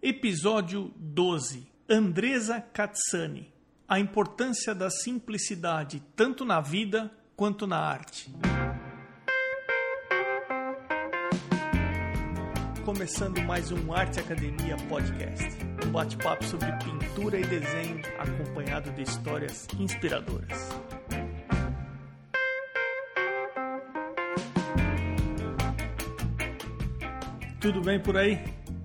Episódio 12. Andresa Katsani. A importância da simplicidade tanto na vida quanto na arte. Começando mais um Arte Academia Podcast. Um bate-papo sobre pintura e desenho acompanhado de histórias inspiradoras. Tudo bem por aí?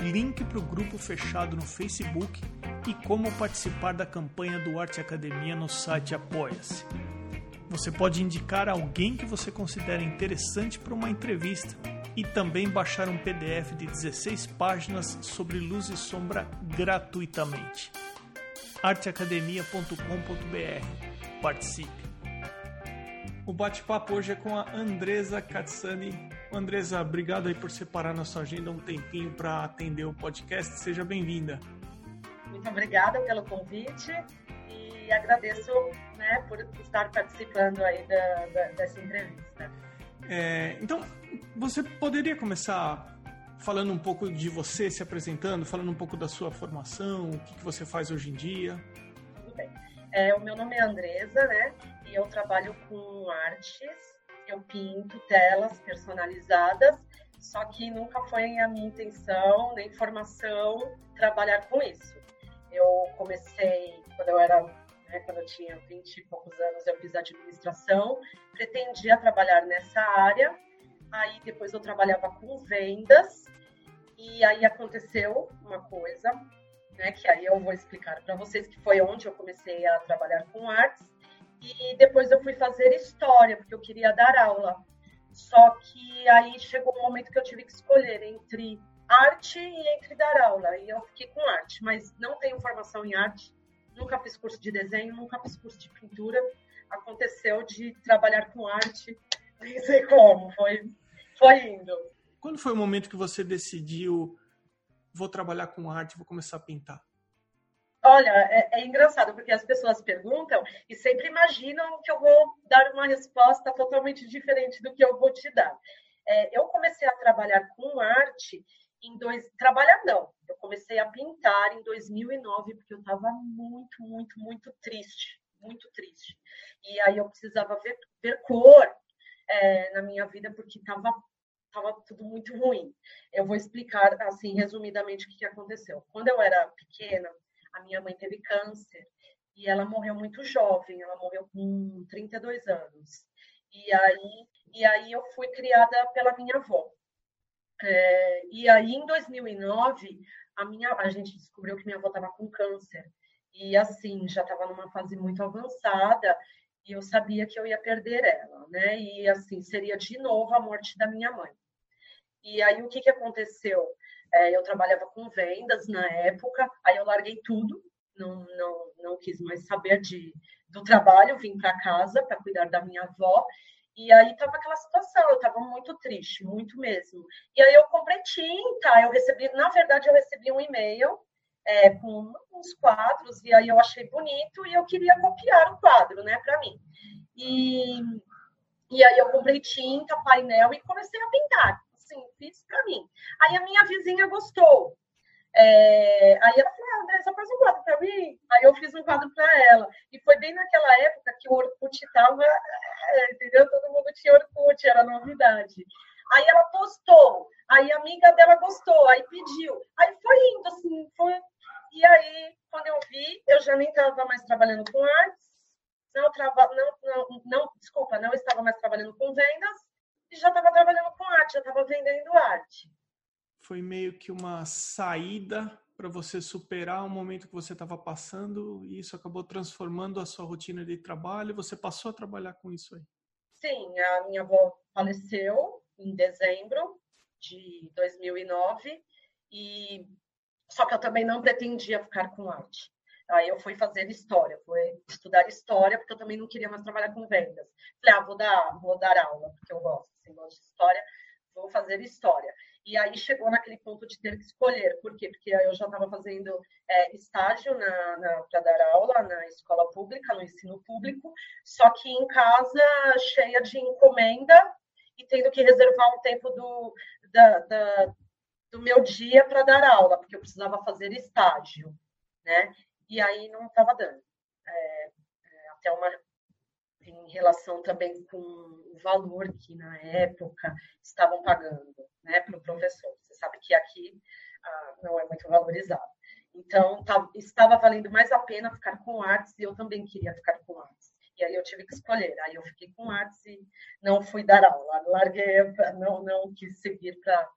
link para o grupo fechado no Facebook e como participar da campanha do Arte Academia no site Apoia-se. Você pode indicar alguém que você considera interessante para uma entrevista e também baixar um PDF de 16 páginas sobre luz e sombra gratuitamente. arteacademia.com.br. Participe! O bate-papo hoje é com a Andresa Katsani. Andresa, obrigado aí por separar na sua agenda um tempinho para atender o podcast. Seja bem-vinda. Muito obrigada pelo convite e agradeço né, por estar participando aí da, da, dessa entrevista. É, então, você poderia começar falando um pouco de você, se apresentando, falando um pouco da sua formação, o que, que você faz hoje em dia? Tudo bem. É, o meu nome é Andresa, né? E eu trabalho com artes. Eu pinto telas personalizadas, só que nunca foi a minha intenção, nem formação, trabalhar com isso. Eu comecei quando eu era, né, quando eu tinha 20 e poucos anos, eu fiz administração, pretendia trabalhar nessa área. Aí depois eu trabalhava com vendas e aí aconteceu uma coisa né, que aí eu vou explicar para vocês, que foi onde eu comecei a trabalhar com artes. E depois eu fui fazer história, porque eu queria dar aula. Só que aí chegou um momento que eu tive que escolher entre arte e entre dar aula. E eu fiquei com arte, mas não tenho formação em arte, nunca fiz curso de desenho, nunca fiz curso de pintura. Aconteceu de trabalhar com arte, nem sei como, foi, foi indo. Quando foi o momento que você decidiu vou trabalhar com arte, vou começar a pintar? Olha, é, é, engraçado, porque as pessoas perguntam e sempre imaginam que eu vou dar uma resposta totalmente diferente do que eu vou te dar. É, eu comecei a trabalhar com arte em dois... Trabalhar não, eu comecei a pintar em 2009, porque eu estava muito, muito, muito triste, muito triste. E aí eu precisava ver, ver cor é, na minha vida, porque estava estava tudo muito ruim. Eu vou explicar, assim, resumidamente, o que, que aconteceu. Quando eu era pequena, a minha mãe teve câncer e ela morreu muito jovem, ela morreu com 32 anos. E aí, e aí eu fui criada pela minha avó. É, e aí, em 2009, a, minha, a gente descobriu que minha avó estava com câncer. E assim, já estava numa fase muito avançada e eu sabia que eu ia perder ela, né? E assim, seria de novo a morte da minha mãe. E aí o que, que aconteceu? É, eu trabalhava com vendas na época, aí eu larguei tudo, não, não, não quis mais saber de, do trabalho, vim para casa para cuidar da minha avó. E aí estava aquela situação, eu estava muito triste, muito mesmo. E aí eu comprei tinta, eu recebi, na verdade, eu recebi um e-mail é, com uns quadros, e aí eu achei bonito e eu queria copiar o quadro, né, para mim. E, e aí eu comprei tinta, painel e comecei a pintar assim, fiz para mim. Aí a minha vizinha gostou. É, aí ela falou, ah, Andressa, faz um quadro para mim. Aí eu fiz um quadro para ela. E foi bem naquela época que o Orkut estava, é, entendeu? Todo mundo tinha Orkut, era novidade. Aí ela postou, aí a amiga dela gostou, aí pediu. Aí foi indo, assim, foi. E aí, quando eu vi, eu já nem estava mais trabalhando com artes, não, não, não, não, desculpa, não estava mais trabalhando com vendas, e já estava trabalhando com arte, já estava vendendo arte. Foi meio que uma saída para você superar o momento que você estava passando e isso acabou transformando a sua rotina de trabalho. Você passou a trabalhar com isso aí? Sim, a minha avó faleceu em dezembro de 2009 e Só que eu também não pretendia ficar com arte. Aí eu fui fazer história, fui estudar história, porque eu também não queria mais trabalhar com vendas. Falei, ah, vou dar, vou dar aula, porque eu gosto, assim, gosto de história, vou fazer história. E aí chegou naquele ponto de ter que escolher. Por quê? Porque eu já estava fazendo é, estágio na, na para dar aula na escola pública, no ensino público, só que em casa cheia de encomenda e tendo que reservar um tempo do, da, da, do meu dia para dar aula, porque eu precisava fazer estágio, né? E aí não estava dando. É, é, até uma em relação também com o valor que na época estavam pagando né, para o professor. Você sabe que aqui ah, não é muito valorizado. Então, tá, estava valendo mais a pena ficar com artes e eu também queria ficar com artes. E aí eu tive que escolher. Aí eu fiquei com artes e não fui dar aula. Larguei, não, não quis seguir para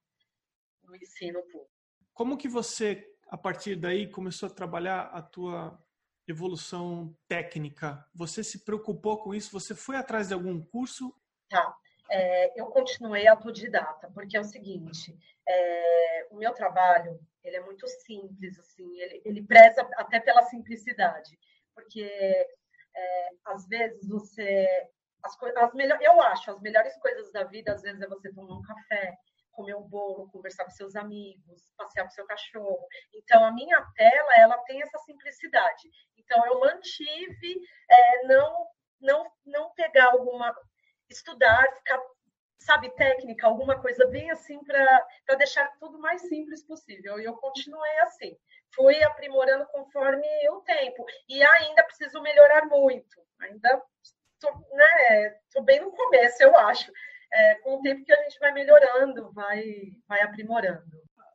o ensino público. Como que você, a partir daí, começou a trabalhar a tua evolução técnica? Você se preocupou com isso? Você foi atrás de algum curso? Tá. É, eu continuei autodidata, porque é o seguinte, é, o meu trabalho ele é muito simples, assim, ele, ele preza até pela simplicidade, porque é, às vezes você as, as melhor, eu acho as melhores coisas da vida às vezes é você tomar um café, comer um bolo, conversar com seus amigos, passear com seu cachorro. Então, a minha tela, ela tem essa simplicidade. Então, eu mantive é, não, não, não pegar alguma... Estudar, ficar, sabe, técnica, alguma coisa bem assim para deixar tudo mais simples possível. E eu continuei assim. Fui aprimorando conforme o tempo. E ainda preciso melhorar muito. Ainda estou né, bem no começo, eu acho é, com o tempo que a gente vai melhorando, vai, vai aprimorando.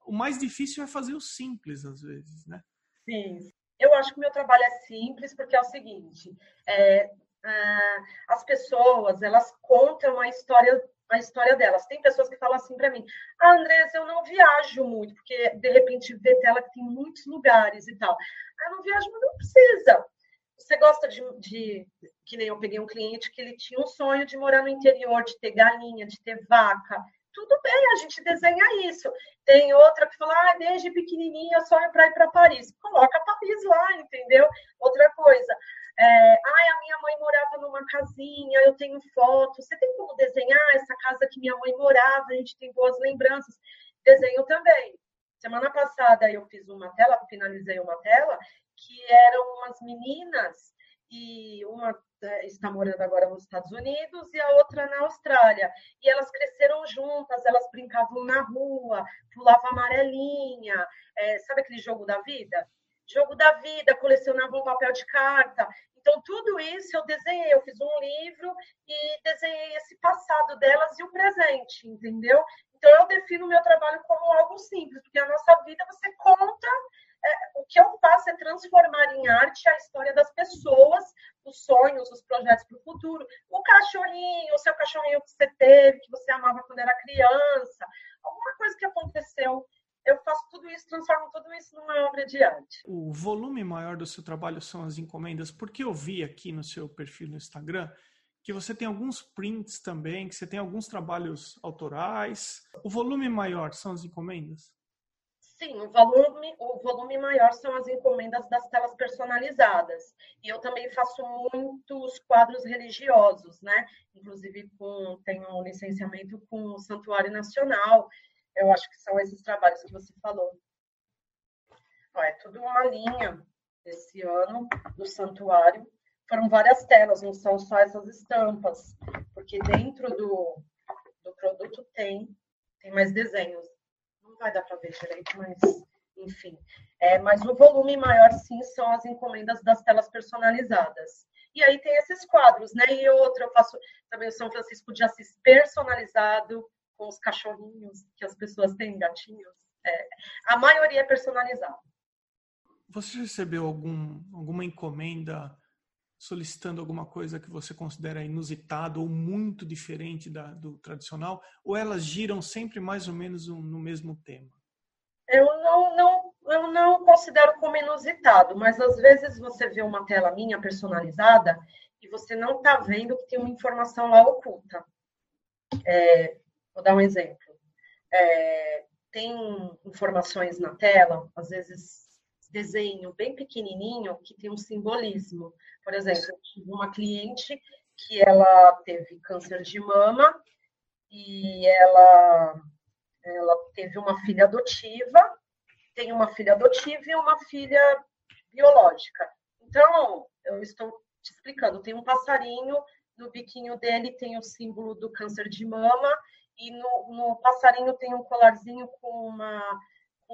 O mais difícil é fazer o simples, às vezes, né? Sim. Eu acho que o meu trabalho é simples porque é o seguinte: é, é, as pessoas elas contam a história a história delas. Tem pessoas que falam assim para mim: ah, Andressa, eu não viajo muito, porque de repente vê tela que tem muitos lugares e tal. Ah, eu não viajo, mas não precisa. Você gosta de, de, que nem eu peguei um cliente que ele tinha um sonho de morar no interior, de ter galinha, de ter vaca. Tudo bem, a gente desenha isso. Tem outra que fala, ah, desde pequenininha eu sonho para ir para Paris. Coloca Paris lá, entendeu? Outra coisa. É, ai, a minha mãe morava numa casinha, eu tenho foto. Você tem como desenhar essa casa que minha mãe morava? A gente tem boas lembranças. Desenho também. Semana passada eu fiz uma tela, finalizei uma tela, que eram umas meninas e uma é, está morando agora nos Estados Unidos e a outra na Austrália. E elas cresceram juntas, elas brincavam na rua, pulavam amarelinha, é, sabe aquele jogo da vida? Jogo da vida, colecionavam papel de carta. Então, tudo isso eu desenhei, eu fiz um livro e desenhei esse passado delas e o presente, entendeu? Então, eu defino o meu trabalho como algo simples, porque a nossa vida você conta é, o que eu faço é transformar em arte a história das pessoas, os sonhos, os projetos para o futuro. O cachorrinho, o seu cachorrinho que você teve, que você amava quando era criança, alguma coisa que aconteceu. Eu faço tudo isso, transformo tudo isso numa obra de arte. O volume maior do seu trabalho são as encomendas, porque eu vi aqui no seu perfil no Instagram que você tem alguns prints também, que você tem alguns trabalhos autorais. O volume maior são as encomendas? Sim, o volume, o volume maior são as encomendas das telas personalizadas. E eu também faço muitos quadros religiosos, né? Inclusive com, tenho um licenciamento com o Santuário Nacional. Eu acho que são esses trabalhos que você falou. É tudo uma linha esse ano do santuário. Foram várias telas, não são só essas estampas, porque dentro do, do produto tem, tem mais desenhos vai dar para ver direito, mas enfim. É, mas o volume maior, sim, são as encomendas das telas personalizadas. E aí tem esses quadros, né? E outro, eu faço também o São Francisco de Assis personalizado, com os cachorrinhos que as pessoas têm, gatinhos. É, a maioria é personalizada. Você recebeu algum, alguma encomenda solicitando alguma coisa que você considera inusitado ou muito diferente da, do tradicional? Ou elas giram sempre mais ou menos no mesmo tema? Eu não, não, eu não considero como inusitado, mas às vezes você vê uma tela minha personalizada e você não está vendo que tem uma informação lá oculta. É, vou dar um exemplo. É, tem informações na tela, às vezes desenho bem pequenininho que tem um simbolismo. Por exemplo, eu tive uma cliente que ela teve câncer de mama e ela, ela teve uma filha adotiva, tem uma filha adotiva e uma filha biológica. Então, eu estou te explicando, tem um passarinho, no biquinho dele tem o símbolo do câncer de mama, e no, no passarinho tem um colarzinho com uma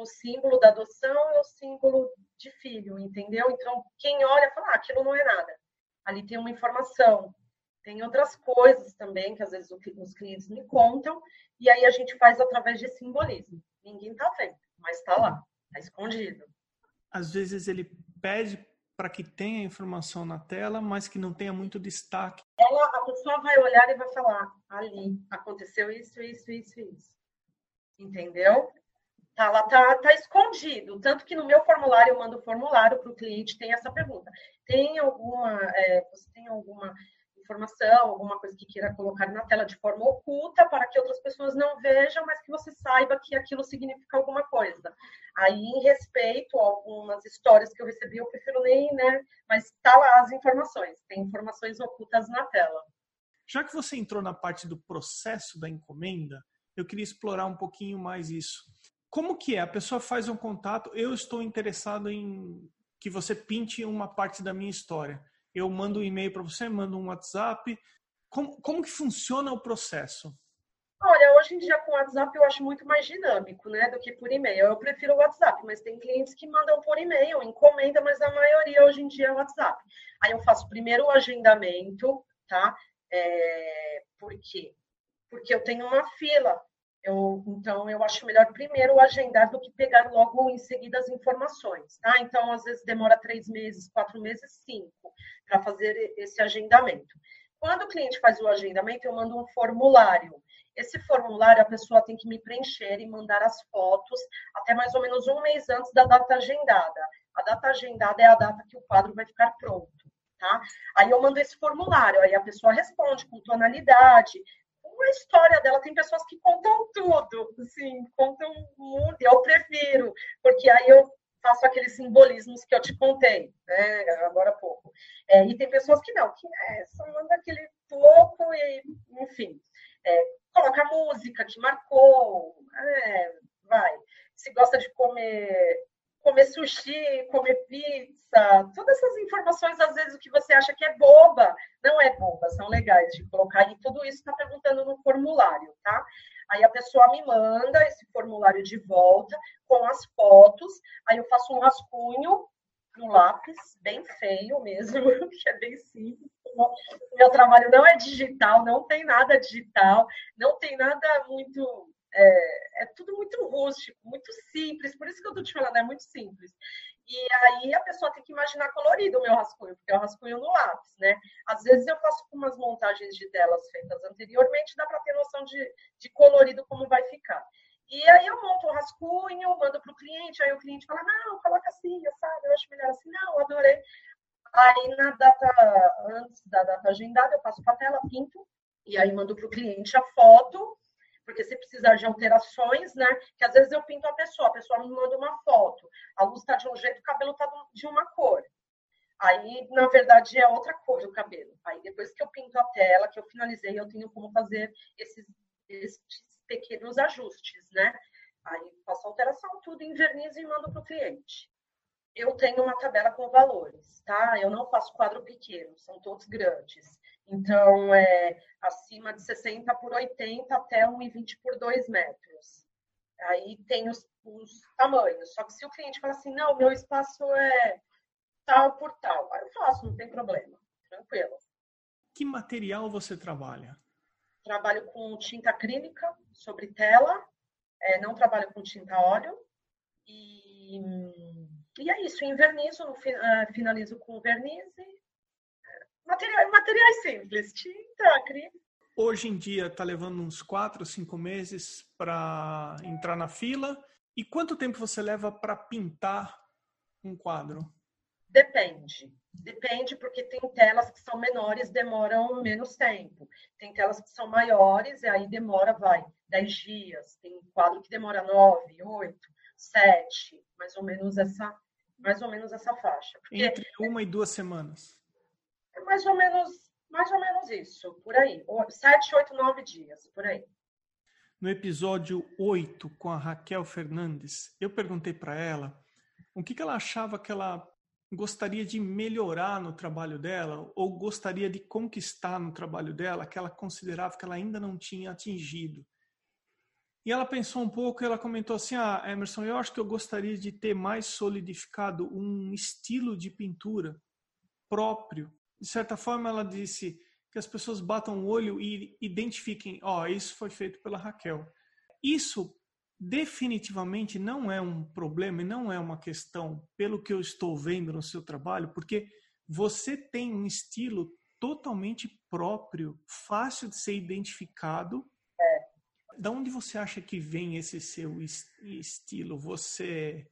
o símbolo da adoção e o símbolo de filho, entendeu? Então, quem olha fala, ah, aquilo não é nada. Ali tem uma informação. Tem outras coisas também que às vezes os clientes me contam, e aí a gente faz através de simbolismo. Ninguém tá vendo, mas está lá, está escondido. Às vezes ele pede para que tenha informação na tela, mas que não tenha muito destaque. Ela, a pessoa vai olhar e vai falar, ali aconteceu isso, isso, isso, isso. Entendeu? Lá tá, tá escondido. Tanto que no meu formulário, eu mando o formulário para o cliente, tem essa pergunta. Tem alguma, é, você tem alguma informação, alguma coisa que queira colocar na tela de forma oculta para que outras pessoas não vejam, mas que você saiba que aquilo significa alguma coisa. Aí, em respeito a algumas histórias que eu recebi, eu prefiro nem, né? Mas tá lá as informações, tem informações ocultas na tela. Já que você entrou na parte do processo da encomenda, eu queria explorar um pouquinho mais isso. Como que é? A pessoa faz um contato, eu estou interessado em que você pinte uma parte da minha história. Eu mando um e-mail para você, mando um WhatsApp. Como, como que funciona o processo? Olha, hoje em dia com o WhatsApp eu acho muito mais dinâmico, né, do que por e-mail. Eu prefiro o WhatsApp, mas tem clientes que mandam por e-mail, encomenda, mas a maioria hoje em dia é o WhatsApp. Aí eu faço primeiro o agendamento, tá? É, por quê? Porque eu tenho uma fila eu, então, eu acho melhor primeiro agendar do que pegar logo em seguida as informações, tá? Então, às vezes demora três meses, quatro meses, cinco, para fazer esse agendamento. Quando o cliente faz o agendamento, eu mando um formulário. Esse formulário a pessoa tem que me preencher e mandar as fotos até mais ou menos um mês antes da data agendada. A data agendada é a data que o quadro vai ficar pronto. Tá? Aí eu mando esse formulário, aí a pessoa responde com tonalidade, a história dela. Tem pessoas que contam tudo, assim, contam muito. Eu prefiro, porque aí eu faço aqueles simbolismos que eu te contei, né, agora há pouco. É, e tem pessoas que não, que é, só manda aquele pouco e, enfim, é, coloca música que marcou, é, vai. Se gosta de comer comer sushi, comer pizza, todas essas informações, às vezes, o que você acha que é boba, não é boba, são legais de colocar. E tudo isso está perguntando no formulário, tá? Aí a pessoa me manda esse formulário de volta com as fotos, aí eu faço um rascunho no lápis, bem feio mesmo, que é bem simples. Meu trabalho não é digital, não tem nada digital, não tem nada muito é, é, tudo muito rústico, muito simples, por isso que eu estou te falando, é muito simples. E aí a pessoa tem que imaginar colorido o meu rascunho, porque é o rascunho no lápis, né? Às vezes eu faço umas montagens de telas feitas anteriormente, dá para ter noção de, de colorido como vai ficar. E aí eu monto o rascunho, mando para o cliente, aí o cliente fala, não, coloca assim, sabe? Eu acho melhor assim, não, adorei. Aí na data, antes da data agendada, eu passo para a tela, pinto, e aí mando para o cliente a foto porque se precisar de alterações, né? Que às vezes eu pinto a pessoa, a pessoa me manda uma foto, a luz está de um jeito, o cabelo está de uma cor. Aí, na verdade, é outra cor o cabelo. Aí, depois que eu pinto a tela, que eu finalizei, eu tenho como fazer esses, esses pequenos ajustes, né? Aí, faço alteração, tudo em verniz e mando para o cliente. Eu tenho uma tabela com valores, tá? Eu não faço quadro pequeno, são todos grandes. Então, é acima de 60 por 80 até 1,20 por 2 metros. Aí tem os, os, tamanhos. Só que se o cliente fala assim, não, meu espaço é tal por tal, aí eu faço, não tem problema. Tranquilo. Que material você trabalha? Trabalho com tinta acrílica sobre tela, é, não trabalho com tinta óleo. E, e é isso, invernizo, é, finalizo com verniz e Materiais, materiais simples, tinta, acrílico. Hoje em dia está levando uns 4, 5 meses para entrar na fila. E quanto tempo você leva para pintar um quadro? Depende. Depende porque tem telas que são menores, demoram menos tempo. Tem telas que são maiores, e aí demora, vai, 10 dias. Tem quadro que demora 9, 8, 7, mais ou menos essa, mais ou menos essa faixa. Porque Entre uma e duas semanas. É mais ou menos, mais ou menos isso, por aí. 7, 8, 9 dias, por aí. No episódio 8 com a Raquel Fernandes, eu perguntei para ela o que, que ela achava que ela gostaria de melhorar no trabalho dela ou gostaria de conquistar no trabalho dela que ela considerava que ela ainda não tinha atingido. E ela pensou um pouco e ela comentou assim: Ah, Emerson, eu acho que eu gostaria de ter mais solidificado um estilo de pintura próprio. De certa forma, ela disse que as pessoas batam o olho e identifiquem: Ó, oh, isso foi feito pela Raquel. Isso definitivamente não é um problema e não é uma questão, pelo que eu estou vendo no seu trabalho, porque você tem um estilo totalmente próprio, fácil de ser identificado. É. Da onde você acha que vem esse seu estilo? Você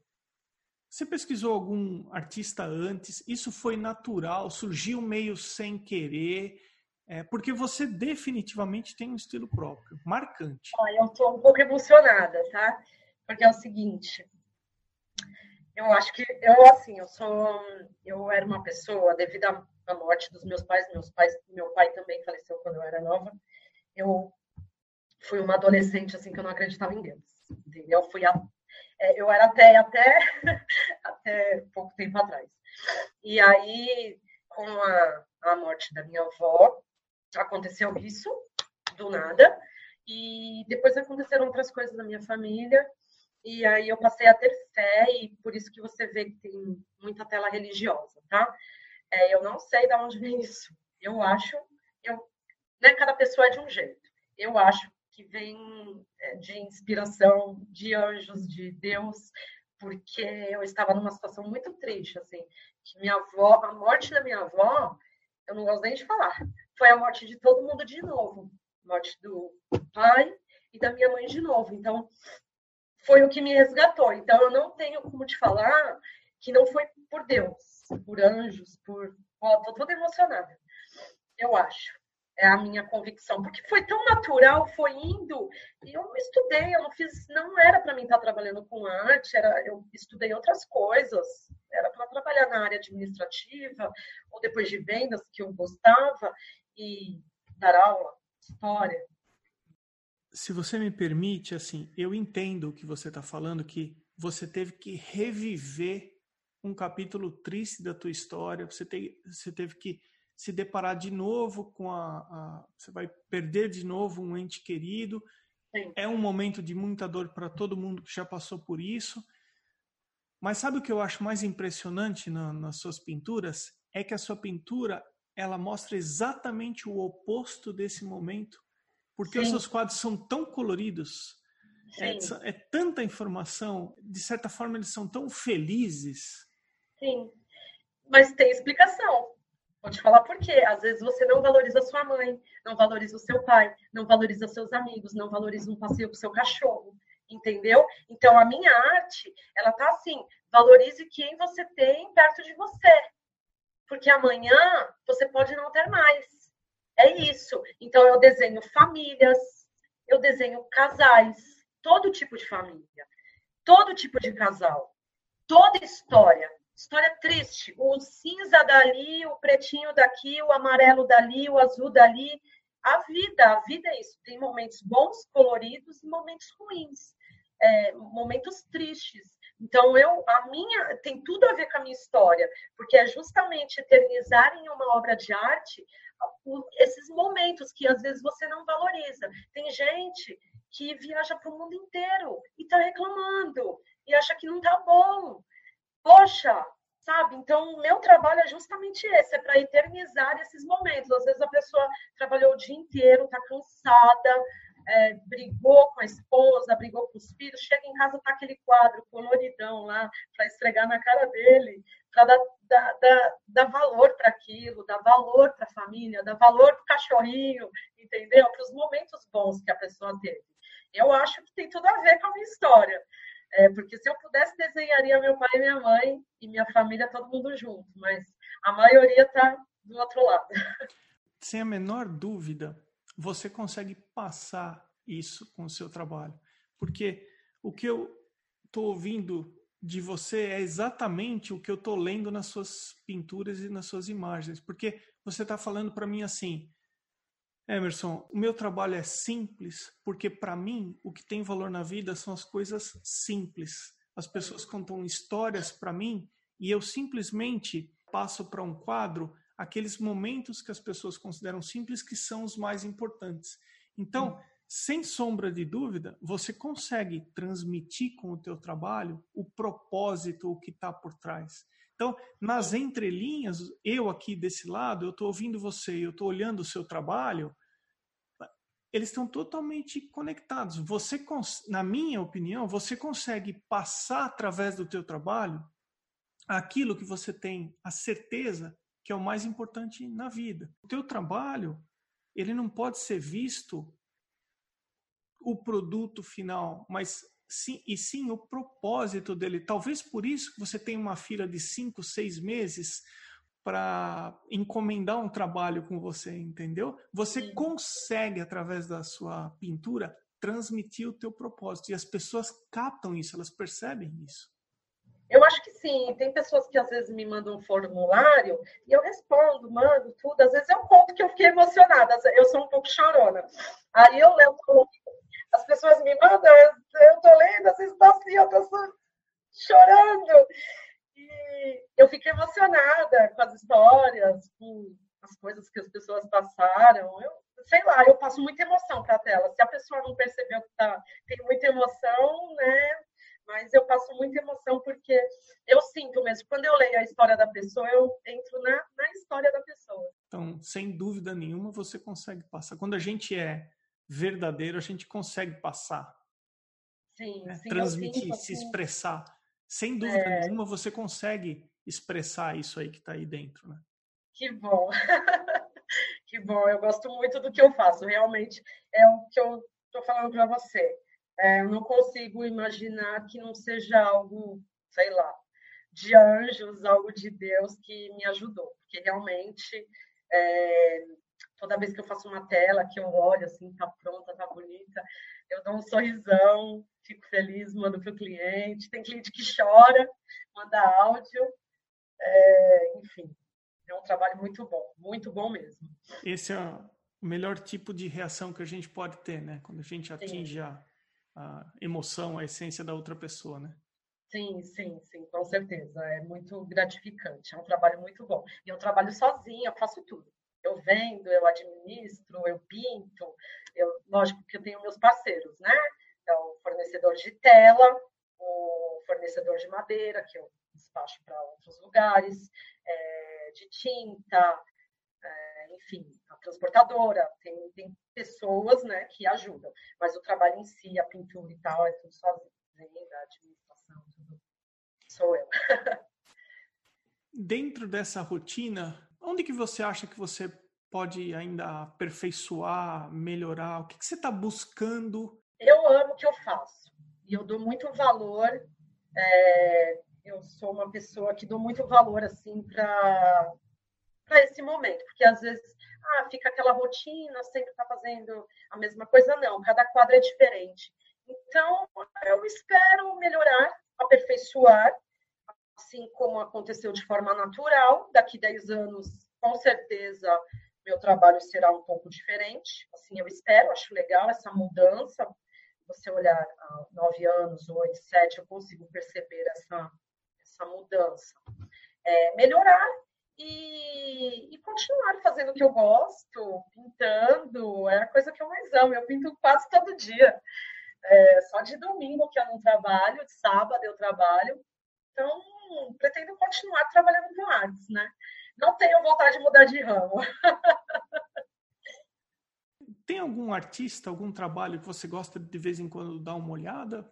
você pesquisou algum artista antes? Isso foi natural? Surgiu meio sem querer? É, porque você definitivamente tem um estilo próprio, marcante. Olha, eu estou um pouco emocionada, tá? Porque é o seguinte, eu acho que eu assim, eu sou, eu era uma pessoa devido à morte dos meus pais, meus pais, meu pai também faleceu quando eu era nova. Eu fui uma adolescente assim que eu não acreditava em Deus, entendeu? Fui a, é, eu era até até até pouco tempo atrás. E aí com a, a morte da minha avó, aconteceu isso do nada e depois aconteceram outras coisas na minha família e aí eu passei a ter fé e por isso que você vê que tem muita tela religiosa, tá? É, eu não sei de onde vem isso. Eu acho, eu, né, cada pessoa é de um jeito. Eu acho que vem é, de inspiração de anjos, de Deus, porque eu estava numa situação muito triste, assim, que minha avó, a morte da minha avó, eu não gosto nem de falar, foi a morte de todo mundo de novo. Morte do pai e da minha mãe de novo. Então, foi o que me resgatou. Então, eu não tenho como te falar que não foi por Deus, por anjos, por. Ó, tô toda emocionada. Eu acho. É a minha convicção. Porque foi tão natural, foi indo. E eu estudei, eu não fiz. Não era para mim estar trabalhando com arte, era, eu estudei outras coisas. Era para trabalhar na área administrativa, ou depois de vendas, que eu gostava e dar aula, história. Se você me permite, assim, eu entendo o que você está falando, que você teve que reviver um capítulo triste da tua história, você, te, você teve que se deparar de novo com a, a, Você vai perder de novo um ente querido. Sim. É um momento de muita dor para todo mundo que já passou por isso. Mas sabe o que eu acho mais impressionante na, nas suas pinturas? É que a sua pintura ela mostra exatamente o oposto desse momento, porque Sim. os seus quadros são tão coloridos, é, é, tanta informação, de certa forma eles são tão felizes. Sim, mas tem explicação. Vou te falar por quê. Às vezes você não valoriza sua mãe, não valoriza o seu pai, não valoriza seus amigos, não valoriza um passeio com seu cachorro, entendeu? Então a minha arte, ela tá assim, valorize quem você tem perto de você porque amanhã você pode não ter mais. É isso. Então eu desenho famílias, eu desenho casais, todo tipo de família, todo tipo de casal, toda história. História triste, o cinza dali, o pretinho daqui, o amarelo dali, o azul dali. A vida, a vida é isso. Tem momentos bons, coloridos e momentos ruins, é, momentos tristes. Então, eu, a minha tem tudo a ver com a minha história, porque é justamente eternizar em uma obra de arte esses momentos que às vezes você não valoriza. Tem gente que viaja para o mundo inteiro e está reclamando e acha que não está bom. Poxa, sabe? Então, o meu trabalho é justamente esse, é para eternizar esses momentos. Às vezes a pessoa trabalhou o dia inteiro, está cansada, é, brigou com a esposa, brigou com os filhos, chega em casa, tá aquele quadro coloridão lá para esfregar na cara dele, para dar, dar, dar, dar, valor para aquilo, dar valor para a família, dar valor para o cachorrinho, entendeu? Para os momentos bons que a pessoa teve. Eu acho que tem tudo a ver com a minha história. É, porque se eu pudesse, desenharia meu pai e minha mãe e minha família, todo mundo junto, mas a maioria está do outro lado. Sem a menor dúvida, você consegue passar isso com o seu trabalho. Porque o que eu estou ouvindo de você é exatamente o que eu estou lendo nas suas pinturas e nas suas imagens. Porque você está falando para mim assim, Emerson, o meu trabalho é simples porque para mim o que tem valor na vida são as coisas simples. As pessoas contam histórias para mim e eu simplesmente passo para um quadro aqueles momentos que as pessoas consideram simples que são os mais importantes. Então, sem sombra de dúvida, você consegue transmitir com o teu trabalho o propósito, o que está por trás. Então, nas entrelinhas, eu aqui desse lado, eu estou ouvindo você, eu estou olhando o seu trabalho, eles estão totalmente conectados. Você, na minha opinião, você consegue passar através do teu trabalho aquilo que você tem a certeza que é o mais importante na vida. O teu trabalho, ele não pode ser visto o produto final, mas sim, e sim o propósito dele. Talvez por isso que você tem uma fila de cinco, seis meses para encomendar um trabalho com você, entendeu? Você sim. consegue através da sua pintura transmitir o teu propósito e as pessoas captam isso, elas percebem isso. Eu acho que sim. Tem pessoas que às vezes me mandam um formulário e eu respondo, mando tudo. Às vezes eu conto que eu fiquei emocionada. Eu sou um pouco chorona. Aí eu levo as pessoas me mandam, tô lendo, vezes assim, eu tô chorando. E eu fiquei emocionada com as histórias, com as coisas que as pessoas passaram. Eu, sei lá, eu passo muita emoção para a tela. Se a pessoa não percebeu que tá, tem muita emoção, né? Mas eu passo muita emoção porque eu sinto mesmo. Quando eu leio a história da pessoa, eu entro na, na história da pessoa. Então, sem dúvida nenhuma, você consegue passar. Quando a gente é verdadeiro, a gente consegue passar. Sim, né? sim Transmitir, se expressar. Sem dúvida é... nenhuma, você consegue expressar isso aí que está aí dentro, né? Que bom. que bom. Eu gosto muito do que eu faço. Realmente é o que eu estou falando para você. É, eu não consigo imaginar que não seja algo, sei lá, de anjos, algo de Deus que me ajudou. Porque realmente é, toda vez que eu faço uma tela, que eu olho assim, tá pronta, tá bonita, eu dou um sorrisão, fico feliz, mando para o cliente. Tem cliente que chora, manda áudio. É, enfim, é um trabalho muito bom, muito bom mesmo. Esse é o melhor tipo de reação que a gente pode ter, né? Quando a gente atinge a, a emoção, a essência da outra pessoa, né? Sim, sim, sim, com certeza. É muito gratificante. É um trabalho muito bom. E eu trabalho sozinha, eu faço tudo eu vendo, eu administro, eu pinto, eu, lógico que eu tenho meus parceiros, né? Então, o fornecedor de tela, o fornecedor de madeira, que eu despacho para outros lugares, é, de tinta, é, enfim, a transportadora, tem, tem pessoas né, que ajudam, mas o trabalho em si, a pintura e tal, é tudo sozinho, a administração, tudo sou eu. Dentro dessa rotina, Onde que você acha que você pode ainda aperfeiçoar, melhorar? O que, que você está buscando? Eu amo o que eu faço e eu dou muito valor. É, eu sou uma pessoa que dou muito valor assim para para esse momento, porque às vezes ah, fica aquela rotina, sempre está fazendo a mesma coisa, não, cada quadro é diferente. Então, eu espero melhorar, aperfeiçoar assim como aconteceu de forma natural. Daqui 10 anos, com certeza, meu trabalho será um pouco diferente. Assim, eu espero, acho legal essa mudança. Você olhar há nove anos, oito, sete, eu consigo perceber essa, essa mudança. É, melhorar e, e, continuar fazendo o que eu gosto, pintando, é a coisa que eu mais amo. Eu pinto quase todo dia. É, só de domingo que eu não trabalho, de sábado eu trabalho. Então, pretendo continuar trabalhando com artes, né? Não tenho vontade de mudar de ramo. Tem algum artista, algum trabalho que você gosta de, de vez em quando dar uma olhada?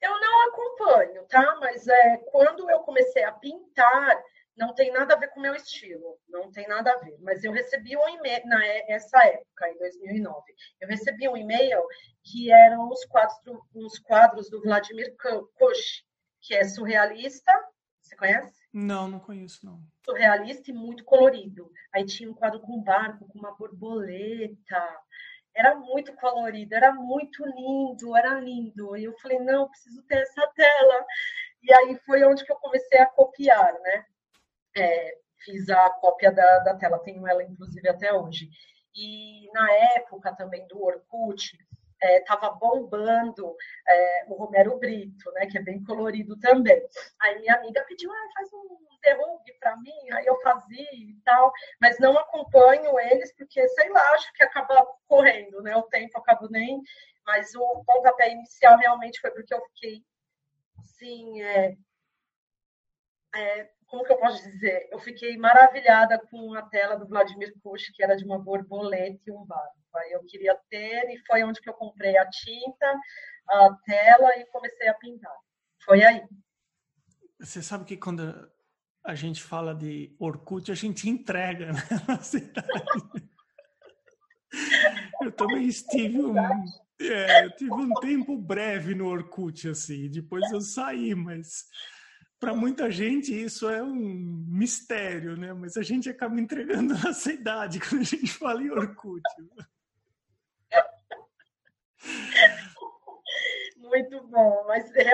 Eu não acompanho, tá? Mas é, quando eu comecei a pintar, não tem nada a ver com o meu estilo, não tem nada a ver. Mas eu recebi um e-mail, nessa época, em 2009, eu recebi um e-mail que eram os quadros, uns quadros do Vladimir Kush, que é surrealista, você conhece? Não, não conheço, não. Surrealista e muito colorido. Aí tinha um quadro com um barco, com uma borboleta. Era muito colorido, era muito lindo, era lindo. E eu falei, não, preciso ter essa tela. E aí foi onde que eu comecei a copiar, né? É, fiz a cópia da, da tela, tenho ela inclusive até hoje. E na época também do Orkut, estava é, bombando é, o Romero Brito, né, que é bem colorido também. Aí minha amiga pediu, ah, faz um derrube para mim, aí eu fazia e tal, mas não acompanho eles porque, sei lá, acho que acaba correndo, né, o tempo acaba nem, mas o pontapé inicial realmente foi porque eu fiquei, assim, é, é, como que eu posso dizer? Eu fiquei maravilhada com a tela do Vladimir Push, que era de uma borboleta e um barco. Eu queria ter e foi onde que eu comprei a tinta, a tela e comecei a pintar. Foi aí. Você sabe que quando a gente fala de Orkut, a gente entrega né. Eu também estive um, é, eu tive um tempo breve no Orkut, assim, depois eu saí, mas para muita gente isso é um mistério, né? Mas a gente acaba entregando nossa idade quando a gente fala em Orkut. Muito bom, mas é,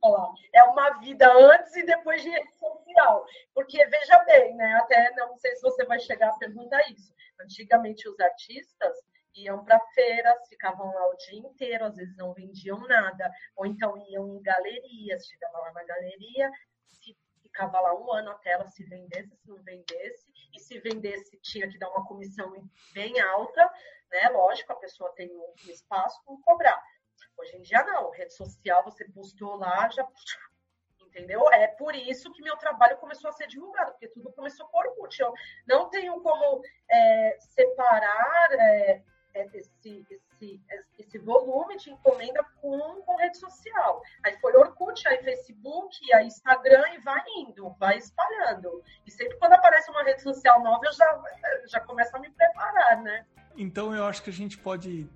falar, é uma vida antes e depois de rede social. Porque, veja bem, né? Até não sei se você vai chegar a perguntar isso. Antigamente, os artistas iam para feiras, ficavam lá o dia inteiro, às vezes não vendiam nada, ou então iam em galerias, chegavam lá na galeria, ficava lá um ano até ela se vendesse, se não vendesse, e se vendesse tinha que dar uma comissão bem alta, né? Lógico, a pessoa tem um espaço para cobrar. Hoje em dia não, rede social você postou lá, já entendeu? É por isso que meu trabalho começou a ser divulgado, porque tudo começou por Orkut. Eu não tenho como é, separar é, é, esse, esse, esse volume de encomenda com, com rede social. Aí foi Orkut, aí Facebook, aí Instagram e vai indo, vai espalhando. E sempre quando aparece uma rede social nova, eu já, já começo a me preparar, né? Então eu acho que a gente pode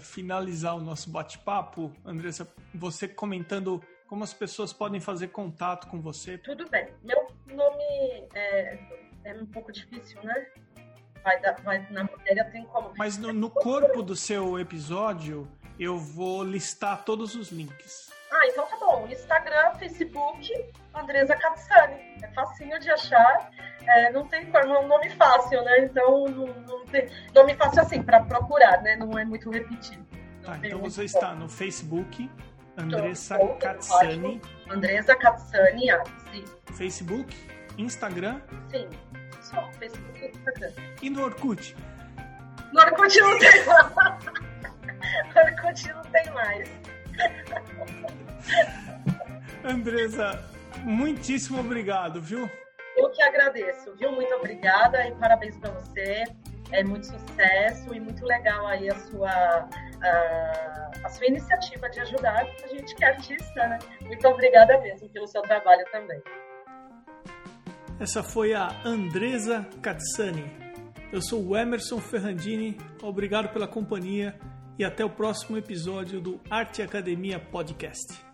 finalizar o nosso bate-papo, Andressa, você comentando como as pessoas podem fazer contato com você. Tudo bem. Meu nome é, é um pouco difícil, né? vai, vai, na matéria tem como. Mas no, no corpo do seu episódio, eu vou listar todos os links. Ah, então tá bom. Instagram, Facebook, Andresa Katsani. É facinho de achar. É, não tem forma, é um nome fácil, né? Então não, não tem. Nome fácil assim, para procurar, né? Não é muito repetido. Tá, então você está no Facebook, Andressa então, Katsani. Andressa Katsani, sim. Facebook, Instagram. Sim só, Facebook e Instagram. E no Orkut? No Orkut não tem mais. no Orkut não tem mais. Andresa, muitíssimo obrigado, viu? Eu que agradeço, viu? Muito obrigada e parabéns para você. É muito sucesso e muito legal aí a sua, a, a sua iniciativa de ajudar a gente que é artista, né? Muito obrigada mesmo pelo seu trabalho também. Essa foi a Andresa Katsani. Eu sou o Emerson Ferrandini, obrigado pela companhia e até o próximo episódio do Arte Academia Podcast.